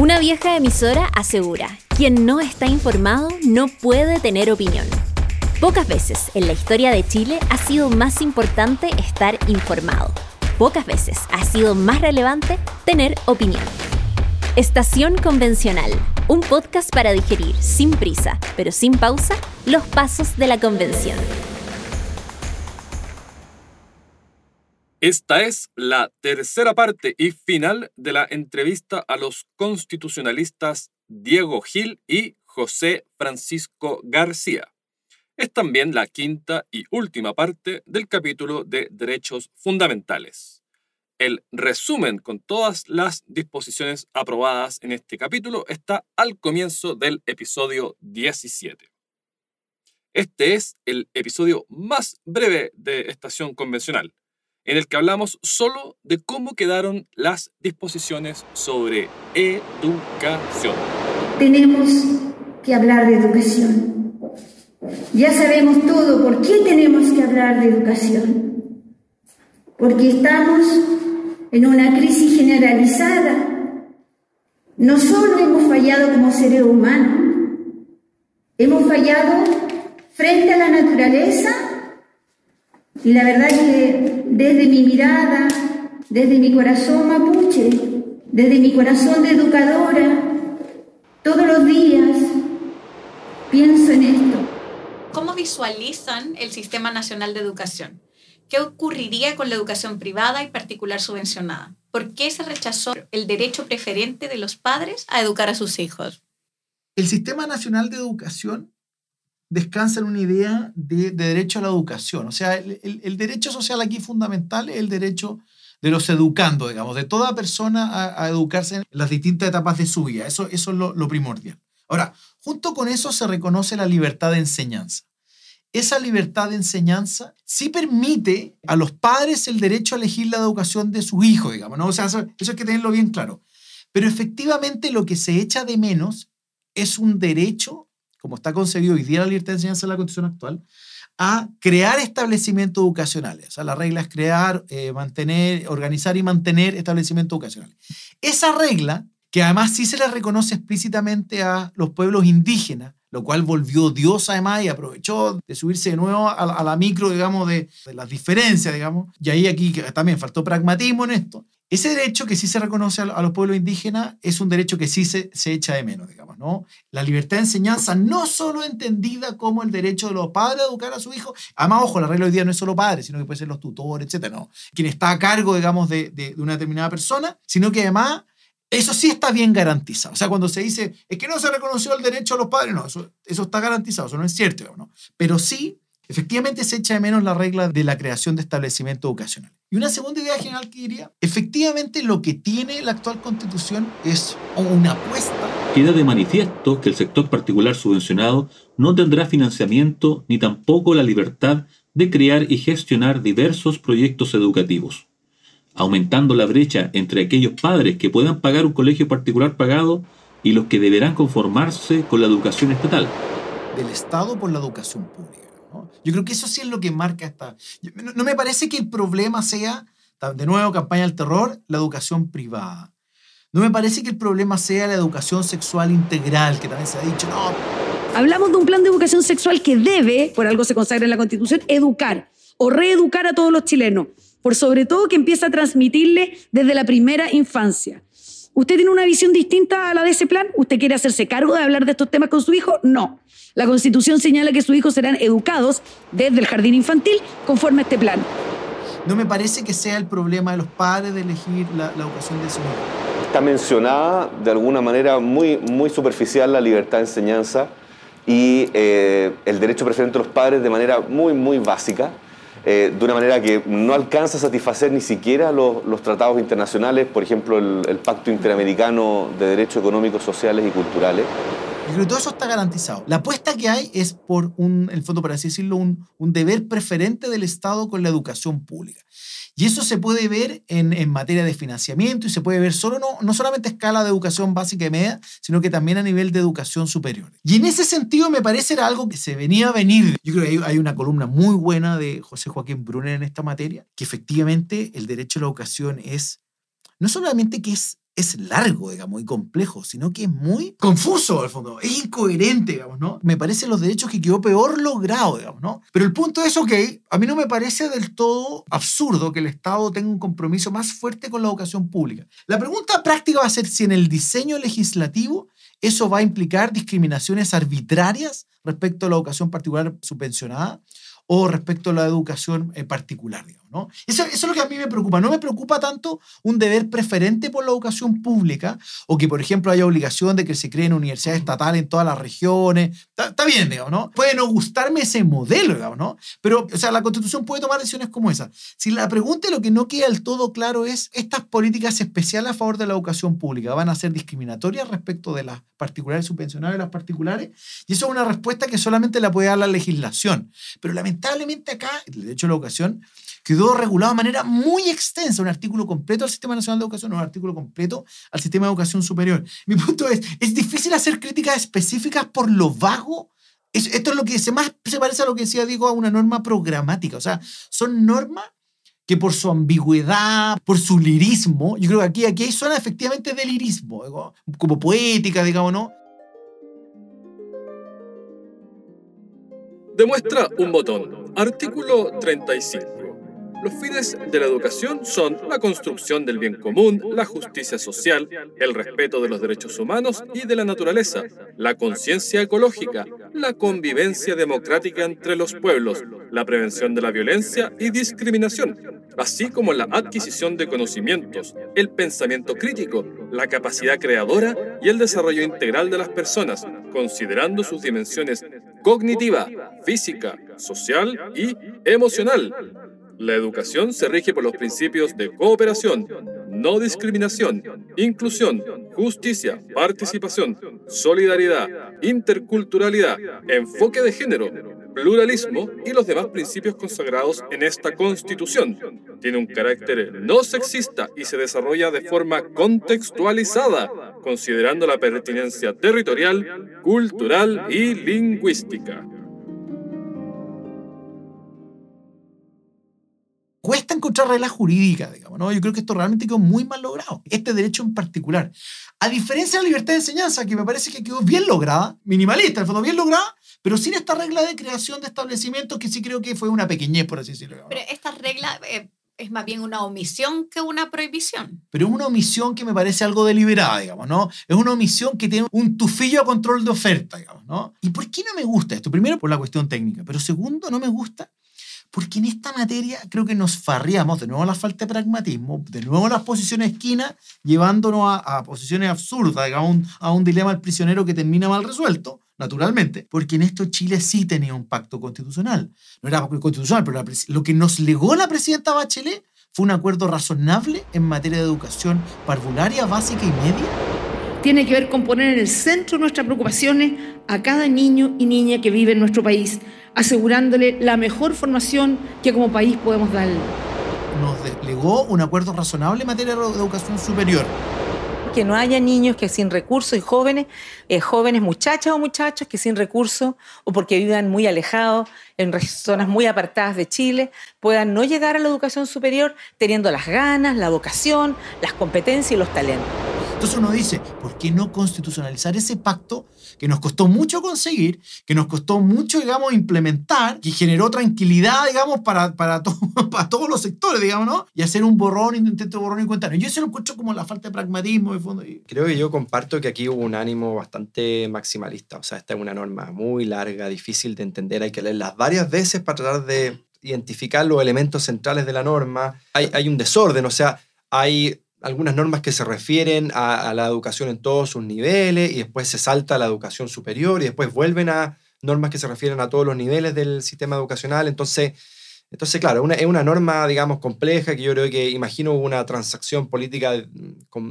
Una vieja emisora asegura, quien no está informado no puede tener opinión. Pocas veces en la historia de Chile ha sido más importante estar informado. Pocas veces ha sido más relevante tener opinión. Estación Convencional, un podcast para digerir sin prisa, pero sin pausa, los pasos de la convención. Esta es la tercera parte y final de la entrevista a los constitucionalistas Diego Gil y José Francisco García. Es también la quinta y última parte del capítulo de Derechos Fundamentales. El resumen con todas las disposiciones aprobadas en este capítulo está al comienzo del episodio 17. Este es el episodio más breve de Estación Convencional en el que hablamos solo de cómo quedaron las disposiciones sobre educación. Tenemos que hablar de educación. Ya sabemos todo por qué tenemos que hablar de educación. Porque estamos en una crisis generalizada. No solo hemos fallado como seres humanos, hemos fallado frente a la naturaleza y la verdad es que desde mi mirada, desde mi corazón mapuche, desde mi corazón de educadora, todos los días pienso en esto. ¿Cómo visualizan el Sistema Nacional de Educación? ¿Qué ocurriría con la educación privada y particular subvencionada? ¿Por qué se rechazó el derecho preferente de los padres a educar a sus hijos? El Sistema Nacional de Educación descansa en una idea de, derecho a la educación. O sea, el, derecho social aquí fundamental es el derecho de los educandos, digamos, de toda persona a, educarse en las distintas etapas de su vida. Eso, eso es lo, lo primordial. Ahora, junto con eso se reconoce la libertad de enseñanza. Esa libertad de enseñanza sí permite a los padres el derecho a elegir la educación de su hijo, digamos, ¿no? O sea, eso, eso hay que tenerlo bien claro. Pero efectivamente lo que se echa de menos es un derecho como está concebido hoy día la libertad de enseñanza en la constitución actual, a crear establecimientos educacionales. O sea, la regla es crear, eh, mantener, organizar y mantener establecimientos educacionales. Esa regla, que además sí se le reconoce explícitamente a los pueblos indígenas, lo cual volvió Dios además y aprovechó de subirse de nuevo a, la micro, digamos, de, de, las diferencias, digamos. Y ahí aquí también faltó pragmatismo en esto. Ese derecho que sí se reconoce a, los pueblos indígenas es un derecho que sí se, se, echa de menos, digamos, ¿no? La libertad de enseñanza no solo entendida como el derecho de los padres a educar a su hijo, además, ojo, la regla hoy día no es solo padres, sino que puede ser los tutores, etcétera, no. Quien está a cargo, digamos, de, de, una determinada persona, sino que además eso sí está bien garantizado. O sea, cuando se dice, es que no se reconoció el derecho a los padres, no, eso, eso está garantizado, eso no es cierto, ¿no? Pero sí, efectivamente se echa de menos la regla de la creación de establecimientos educacionales. Y una segunda idea general que diría, efectivamente lo que tiene la actual constitución es una apuesta. Queda de manifiesto que el sector particular subvencionado no tendrá financiamiento ni tampoco la libertad de crear y gestionar diversos proyectos educativos, aumentando la brecha entre aquellos padres que puedan pagar un colegio particular pagado y los que deberán conformarse con la educación estatal. Del Estado por la educación pública. Yo creo que eso sí es lo que marca esta... No, me parece que el problema sea, de nuevo, campaña del terror, la educación privada. No me parece que el problema sea la educación sexual integral, que también se ha dicho, no. Hablamos de un plan de educación sexual que debe, por algo se consagra en la Constitución, educar o reeducar a todos los chilenos, por sobre todo que empieza a transmitirle desde la primera infancia. ¿Usted tiene una visión distinta a la de ese plan? ¿Usted quiere hacerse cargo de hablar de estos temas con su hijo? No. La Constitución señala que sus hijos serán educados desde el jardín infantil conforme a este plan. No me parece que sea el problema de los padres de elegir la, educación de su hijo. Está mencionada de alguna manera muy, muy superficial la libertad de enseñanza y eh, el derecho preferente de los padres de manera muy, muy básica. Eh, de una manera que no alcanza a satisfacer ni siquiera los, tratados internacionales, por ejemplo, el, Pacto Interamericano de Derechos Económicos, Sociales y Culturales. Y creo que todo eso está garantizado. La apuesta que hay es por un, el fondo, por así decirlo, un, un deber preferente del Estado con la educación pública. Y eso se puede ver en, en, materia de financiamiento y se puede ver solo, no, no solamente a escala de educación básica y media, sino que también a nivel de educación superior. Y en ese sentido me parece era algo que se venía a venir. Yo creo que hay, hay una columna muy buena de José Joaquín Brunner en esta materia, que efectivamente el derecho a la educación es, no solamente que es es largo, digamos, y complejo, sino que es muy confuso, al fondo. Es incoherente, digamos, ¿no? Me parece los derechos que quedó peor logrado, digamos, ¿no? Pero el punto es, ok, a mí no me parece del todo absurdo que el Estado tenga un compromiso más fuerte con la educación pública. La pregunta práctica va a ser si en el diseño legislativo eso va a implicar discriminaciones arbitrarias respecto a la educación particular subvencionada o respecto a la educación en particular, digamos, ¿no? Eso, es lo que a mí me preocupa. No me preocupa tanto un deber preferente por la educación pública o que, por ejemplo, haya obligación de que se creen universidades estatales en todas las regiones. Está, bien, digamos, ¿no? Puede no gustarme ese modelo, digamos, ¿no? Pero, o sea, la Constitución puede tomar decisiones como esa. Si la pregunta lo que no queda del todo claro es, ¿estas políticas especiales a favor de la educación pública van a ser discriminatorias respecto de las particulares subvencionadas y las particulares? Y eso es una respuesta que solamente la puede dar la legislación. Pero lamentablemente acá, el derecho a la educación quedó regulado de manera muy extensa, un artículo completo al Sistema Nacional de Educación, un artículo completo al Sistema de Educación Superior. Mi punto es, es difícil hacer críticas específicas por lo vago. esto es lo que se más se parece a lo que decía Diego, a una norma programática. O sea, son normas que por su ambigüedad, por su lirismo, yo creo que aquí, aquí suena efectivamente de lirismo, como poética, digamos, ¿no? Demuestra un botón. Artículo 35. Los fines de la educación son la construcción del bien común, la justicia social, el respeto de los derechos humanos y de la naturaleza, la conciencia ecológica, la convivencia democrática entre los pueblos, la prevención de la violencia y discriminación, así como la adquisición de conocimientos, el pensamiento crítico, la capacidad creadora y el desarrollo integral de las personas, considerando sus dimensiones cognitiva, física, social y emocional. La educación se rige por los principios de cooperación, no discriminación, inclusión, justicia, participación, solidaridad, interculturalidad, enfoque de género, pluralismo y los demás principios consagrados en esta Constitución. Tiene un carácter no sexista y se desarrolla de forma contextualizada, considerando la pertinencia territorial, cultural y lingüística. cuesta encontrar reglas jurídicas, digamos, ¿no? Yo creo que esto realmente quedó muy mal logrado, este derecho en particular. A diferencia de la libertad de enseñanza, que me parece que quedó bien lograda, minimalista, en fondo bien lograda, pero sin esta regla de creación de establecimientos que sí creo que fue una pequeñez, por así decirlo. Pero esta regla... Eh, es más bien una omisión que una prohibición. Pero es una omisión que me parece algo deliberada, digamos, ¿no? Es una omisión que tiene un tufillo a control de oferta, digamos, ¿no? ¿Y por qué no me gusta esto? Primero, por la cuestión técnica, pero segundo, no me gusta porque en esta materia creo que nos farriamos de nuevo a la falta de pragmatismo, de nuevo a las posiciones esquinas, llevándonos a, posiciones absurdas, digamos, a un dilema del prisionero que termina mal resuelto, naturalmente, porque en esto Chile sí tenía un pacto constitucional. No era constitucional, pero lo que nos legó la presidenta Bachelet fue un acuerdo razonable en materia de educación parvularia, básica y media. Tiene que ver con poner en el centro nuestras preocupaciones a cada niño y niña que vive en nuestro país asegurándole la mejor formación que como país podemos darle. Nos desplegó un acuerdo razonable en materia de educación superior que no haya niños que sin recursos y jóvenes, eh, jóvenes muchachas o muchachos que sin recursos o porque vivan muy alejados en zonas muy apartadas de Chile, puedan no llegar a la educación superior teniendo las ganas, la vocación, las competencias y los talentos. Entonces uno dice, ¿por qué no constitucionalizar ese pacto que nos costó mucho conseguir, que nos costó mucho, digamos, implementar, que generó tranquilidad, digamos, para, para, para todos los sectores, digamos, ¿no? Y hacer un borrón, intento de borrón y cuenta. Yo eso lo encuentro como la falta de pragmatismo, de fondo. Creo que yo comparto que aquí hubo un ánimo bastante maximalista. O sea, esta es una norma muy larga, difícil de entender, hay que leerlas varias veces para tratar de identificar los elementos centrales de la norma. Hay, hay un desorden, o sea, hay algunas normas que se refieren a, la educación en todos sus niveles y después se salta a la educación superior y después vuelven a normas que se refieren a todos los niveles del sistema educacional. Entonces, entonces claro, es una norma, digamos, compleja que yo creo que imagino una transacción política,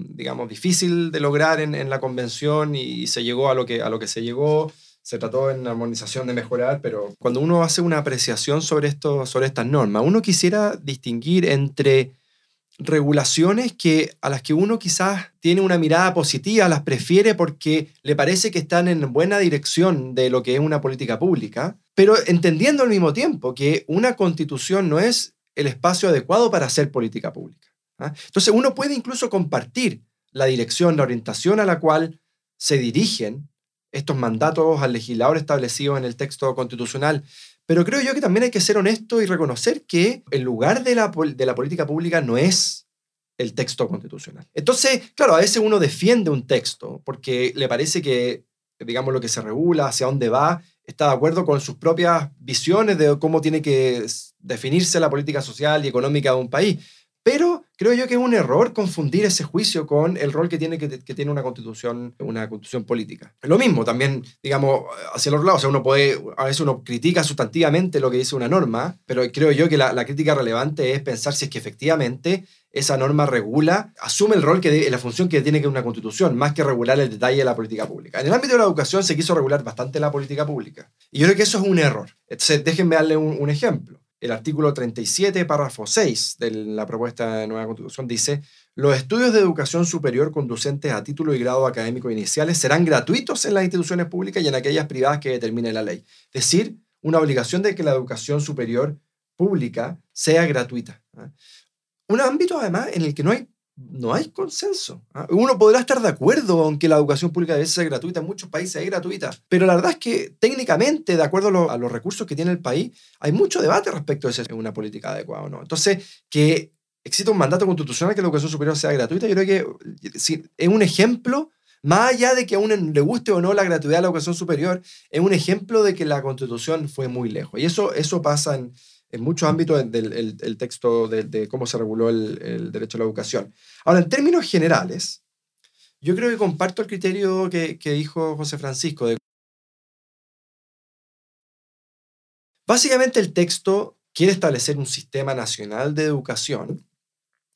digamos, difícil de lograr en, la convención y, se llegó a lo, que, a lo que se llegó. Se trató en armonización de mejorar, pero cuando uno hace una apreciación sobre, esto, sobre estas normas, uno quisiera distinguir entre regulaciones que, a las que uno quizás tiene una mirada positiva, las prefiere porque le parece que están en buena dirección de lo que es una política pública, pero entendiendo al mismo tiempo que una constitución no es el espacio adecuado para hacer política pública. ¿ah? Entonces uno puede incluso compartir la dirección, la orientación a la cual se dirigen estos mandatos al legislador establecidos en el texto constitucional. Pero creo yo que también hay que ser honesto y reconocer que el lugar de la, de la política pública no es el texto constitucional. Entonces, claro, a veces uno defiende un texto porque le parece que, digamos, lo que se regula, hacia dónde va, está de acuerdo con sus propias visiones de cómo tiene que definirse la política social y económica de un país. Pero creo yo que es un error confundir ese juicio con el rol que tiene, que, tiene una constitución, una constitución política. Lo mismo también, digamos, hacia el otro lado. O sea, uno puede, a veces uno critica sustantivamente lo que dice una norma, pero creo yo que la, crítica relevante es pensar si es que efectivamente esa norma regula, asume el rol, que la función que tiene que una constitución, más que regular el detalle de la política pública. En el ámbito de la educación se quiso regular bastante la política pública. Y yo creo que eso es un error. Entonces, déjenme darle un ejemplo el artículo 37, párrafo 6 de la propuesta de nueva constitución dice, los estudios de educación superior conducentes a título y grado académico iniciales serán gratuitos en las instituciones públicas y en aquellas privadas que determine la ley. Es decir, una obligación de que la educación superior pública sea gratuita. ¿ah? Un ámbito además en el que no hay no hay consenso. ¿ah? Uno podrá estar de acuerdo aunque la educación pública debe ser gratuita, en muchos países es gratuita, pero la verdad es que técnicamente, de acuerdo a, los recursos que tiene el país, hay mucho debate respecto de si es una política adecuada o no. Entonces, que exista un mandato constitucional que la educación superior sea gratuita, yo creo que es un ejemplo, más allá de que a uno le guste o no la gratuidad de la educación superior, es un ejemplo de que la constitución fue muy lejos. Y eso, eso pasa en, en muchos ámbitos del texto de, cómo se reguló el, derecho a la educación. Ahora, en términos generales, yo creo que comparto el criterio que, dijo José Francisco. Básicamente el texto quiere establecer un sistema nacional de educación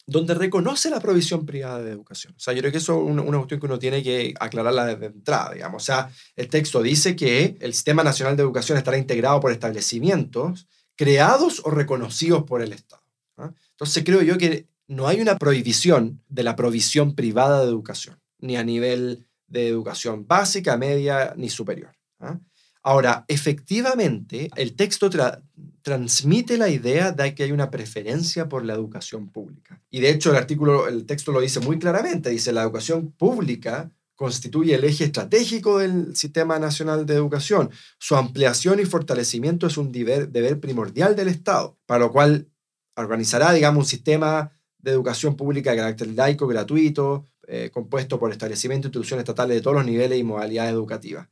donde reconoce la provisión privada de educación. O sea, yo creo que eso es una, cuestión que uno tiene que aclararla desde entrada, digamos. O sea, el texto dice que el Sistema Nacional de Educación estará integrado por establecimientos creados o reconocidos por el Estado. ¿ah? Entonces creo yo que no hay una prohibición de la provisión privada de educación, ni a nivel de educación básica, media, ni superior. ¿ah? Ahora, efectivamente, el texto transmite la idea de que hay una preferencia por la educación pública. Y de hecho, el artículo, el texto lo dice muy claramente, dice la educación pública constituye el eje estratégico del Sistema Nacional de Educación. Su ampliación y fortalecimiento es un deber, primordial del Estado, para lo cual organizará, digamos, un sistema de educación pública de carácter laico, gratuito, eh, compuesto por establecimientos e instituciones estatales de todos los niveles y modalidades educativas.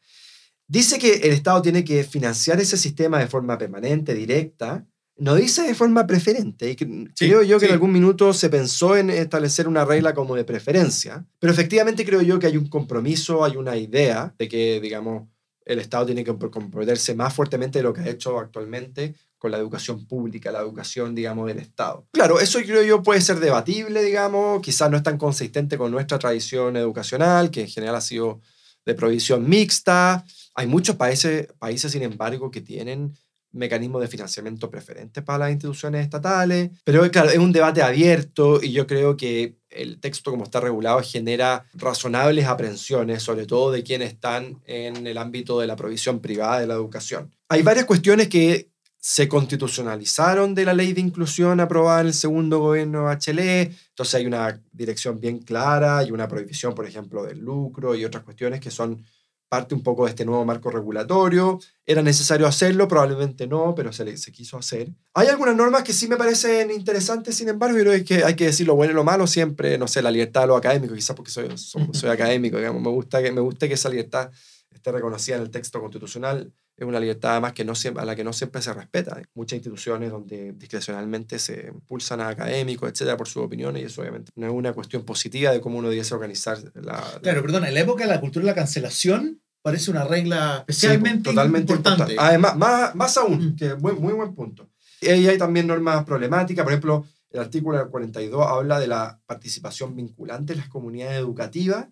Dice que el Estado tiene que financiar ese sistema de forma permanente, directa, no dice de forma preferente. Y creo yo que en algún minuto se pensó en establecer una regla como de preferencia, pero efectivamente creo yo que hay un compromiso, hay una idea de que, digamos, el Estado tiene que comprometerse más fuertemente de lo que ha hecho actualmente con la educación pública, la educación, digamos, del Estado. Claro, eso creo yo puede ser debatible, digamos, quizás no es tan consistente con nuestra tradición educacional, que en general ha sido de provisión mixta. Hay muchos países, países sin embargo, que tienen mecanismos de financiamiento preferentes para las instituciones estatales. Pero claro, es un debate abierto y yo creo que el texto como está regulado genera razonables aprensiones, sobre todo de quienes están en el ámbito de la provisión privada de la educación. Hay varias cuestiones que se constitucionalizaron de la ley de inclusión aprobada en el segundo gobierno Bachelet, entonces hay una dirección bien clara y una prohibición, por ejemplo, del lucro y otras cuestiones que son parte un poco de este nuevo marco regulatorio. ¿Era necesario hacerlo? Probablemente no, pero se, se quiso hacer. Hay algunas normas que sí me parecen interesantes, sin embargo, yo creo que hay que decir lo bueno y lo malo siempre, no sé, la libertad de lo académico, quizás porque soy, soy, académico, digamos, me gusta, que, me gusta que esa libertad esté reconocida en el texto constitucional es una libertad además que no siempre, a la que no siempre se respeta. Hay muchas instituciones donde discrecionalmente se impulsan a académicos, etcétera, por sus opiniones, y eso obviamente no es una cuestión positiva de cómo uno debiese organizar la. Claro, perdón, en la época de la cultura de la cancelación parece una regla especialmente totalmente importante. Además, más, más aún, mm. que muy, muy buen punto. Y hay también normas problemáticas, por ejemplo, el artículo 42 habla de la participación vinculante en las comunidades educativas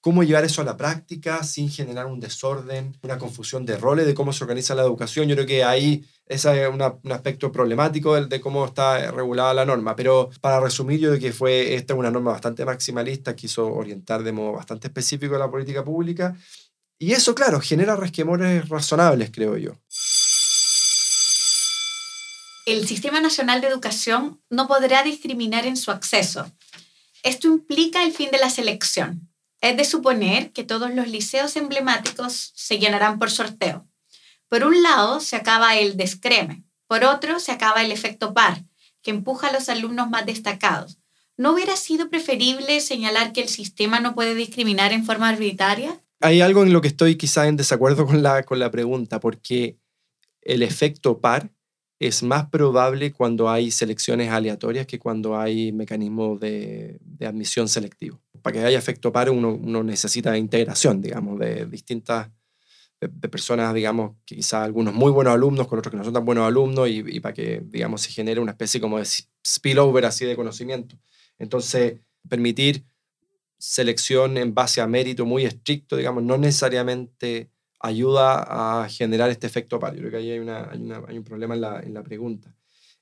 cómo llevar eso a la práctica sin generar un desorden, una confusión de roles de cómo se organiza la educación. Yo creo que ahí ese es un aspecto problemático de, de, cómo está regulada la norma. Pero para resumir, yo creo que fue esta una norma bastante maximalista, quiso orientar de modo bastante específico la política pública. Y eso, claro, genera resquemores razonables, creo yo. El Sistema Nacional de Educación no podrá discriminar en su acceso Esto implica el fin de la selección. Es de suponer que todos los liceos emblemáticos se llenarán por sorteo. Por un lado, se acaba el descreme. Por otro, se acaba el efecto par, que empuja a los alumnos más destacados. ¿No hubiera sido preferible señalar que el sistema no puede discriminar en forma arbitraria? Hay algo en lo que estoy quizá en desacuerdo con la, con la pregunta, porque el efecto par es más probable cuando hay selecciones aleatorias que cuando hay mecanismos de, de admisión selectivo. Para que haya efecto par uno, uno necesita integración, digamos, de distintas de, personas, digamos, que quizá algunos muy buenos alumnos con otros que no son tan buenos alumnos y, y para que, digamos, se genere una especie como de spillover así de conocimiento. Entonces, permitir selección en base a mérito muy estricto, digamos, no necesariamente ayuda a generar este efecto par. Yo creo que ahí hay, un problema en la, pregunta.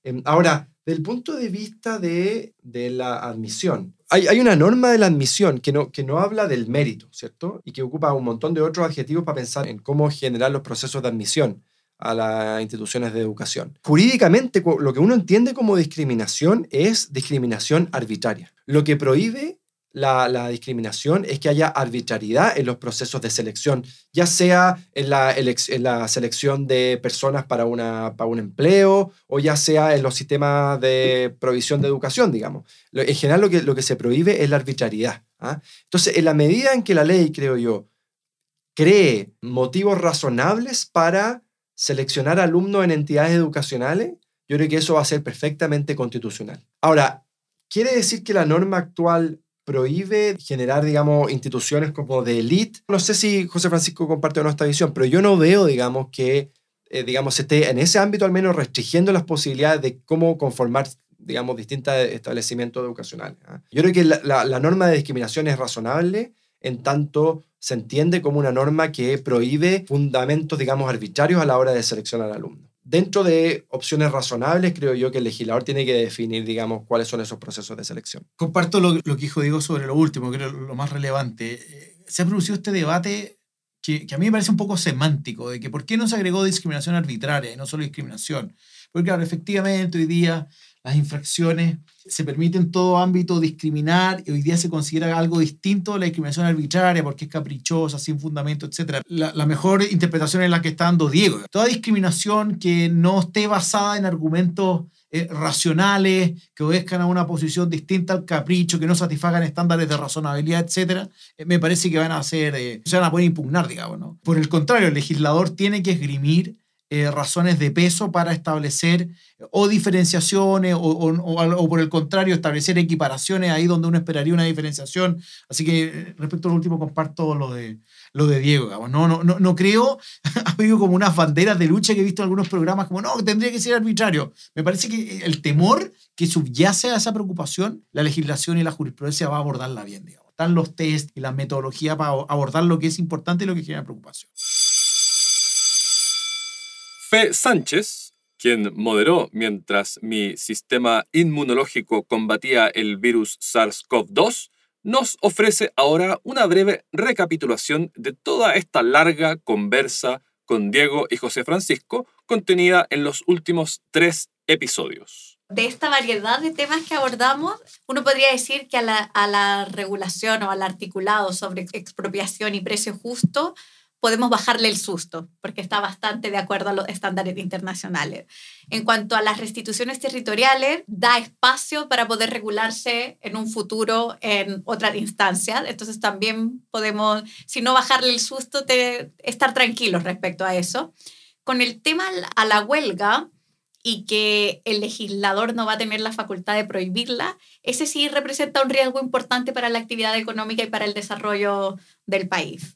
Em, ahora, del punto de vista de, la admisión, hay, hay, una norma de la admisión que no, que no habla del mérito, ¿cierto? Y que ocupa un montón de otros adjetivos para pensar en cómo generar los procesos de admisión a las instituciones de educación. Jurídicamente, lo que uno entiende como discriminación es discriminación arbitraria. Lo que prohíbe la, discriminación es que haya arbitrariedad en los procesos de selección, ya sea en la, selección de personas para, una, para un empleo o ya sea en los sistemas de provisión de educación, digamos. En general lo que, lo que se prohíbe es la arbitrariedad. ¿ah? Entonces, en la medida en que la ley, creo yo, cree motivos razonables para seleccionar alumnos en entidades educacionales, yo creo que eso va a ser perfectamente constitucional. Ahora, ¿quiere decir que la norma actual prohíbe generar, digamos, instituciones como de élite. No sé si José Francisco comparte o no esta visión, pero yo no veo, digamos, que, eh, digamos, esté en ese ámbito al menos restringiendo las posibilidades de cómo conformar, digamos, distintos establecimientos educacionales. ¿ah? Yo creo que la, la norma de discriminación es razonable en tanto se entiende como una norma que prohíbe fundamentos, digamos, arbitrarios a la hora de seleccionar alumnos dentro de opciones razonables, creo yo que el legislador tiene que definir, digamos, cuáles son esos procesos de selección. Comparto lo, que dijo Diego sobre lo último, creo lo más relevante. Eh, se ha producido este debate que, que, a mí me parece un poco semántico, de que por qué no se agregó discriminación arbitraria y no solo discriminación. Porque, claro, efectivamente, hoy día las infracciones se permite en todo ámbito discriminar y hoy día se considera algo distinto la discriminación arbitraria porque es caprichosa, sin fundamento, etc. La, la, mejor interpretación es la que está dando Diego. Toda discriminación que no esté basada en argumentos eh, racionales, que obedezcan a una posición distinta al capricho, que no satisfagan estándares de razonabilidad, etc., eh, me parece que van a ser, eh, se van a poder impugnar, digamos. ¿no? Por el contrario, el legislador tiene que esgrimir eh, razones de peso para establecer o diferenciaciones o, o, por el contrario establecer equiparaciones ahí donde uno esperaría una diferenciación. Así que eh, respecto al último comparto lo de, lo de Diego. No, no, no, no creo, ha habido como unas banderas de lucha que he visto en algunos programas como, no, tendría que ser arbitrario. Me parece que el temor que subyace a esa preocupación, la legislación y la jurisprudencia va a abordarla bien. Digamos. Están los test y la metodología para abordar lo que es importante y lo que genera preocupación. Sánchez, quien moderó mientras mi sistema inmunológico combatía el virus SARS-CoV-2, nos ofrece ahora una breve recapitulación de toda esta larga conversa con Diego y José Francisco contenida en los últimos tres episodios. De esta variedad de temas que abordamos, uno podría decir que a la regulación o al articulado sobre expropiación y precio justo podemos bajarle el susto, porque está bastante de acuerdo a los estándares internacionales. En cuanto a las restituciones territoriales, da espacio para poder regularse en un futuro en otras instancias. Entonces también podemos, si no bajarle el susto, estar tranquilos respecto a eso. Con el tema a la huelga, y que el legislador no va a tener la facultad de prohibirla, ese sí representa un riesgo importante para la actividad económica y para el desarrollo del país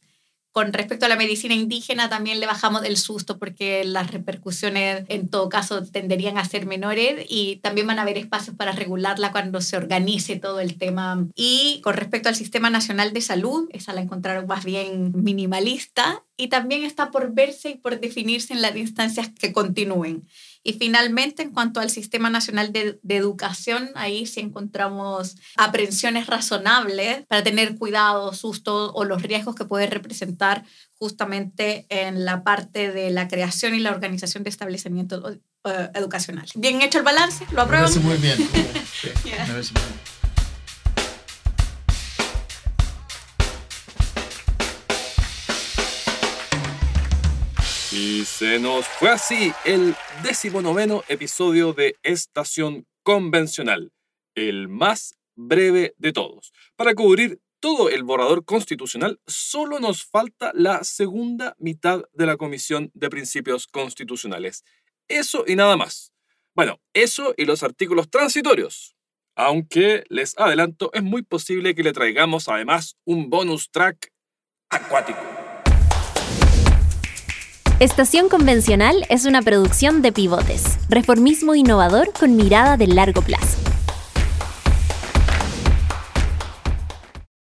con respecto a la medicina indígena también le bajamos el susto porque las repercusiones en todo caso tenderían a ser menores y también van a haber espacios para regularla cuando se organice todo el tema. Y con respecto al Sistema Nacional de Salud, esa la encontraron más bien minimalista y también está por verse y por definirse en las instancias que continúen. Y finalmente, en cuanto al Sistema Nacional de, Educación, ahí sí encontramos aprensiones razonables para tener cuidado, susto o los riesgos que puede representar justamente en la parte de la creación y la organización de establecimientos eh, educacionales. Bien hecho el balance, lo apruebo. Me parece muy bien. Y se nos fue así el decimonoveno episodio de Estación Convencional, el más breve de todos. Para cubrir todo el borrador constitucional, solo nos falta la segunda mitad de la Comisión de Principios Constitucionales. Eso y nada más. Bueno, eso y los artículos transitorios. Aunque, les adelanto, es muy posible que le traigamos además un bonus track acuático. Estación Convencional es una producción de pivotes, reformismo innovador con mirada de largo plazo.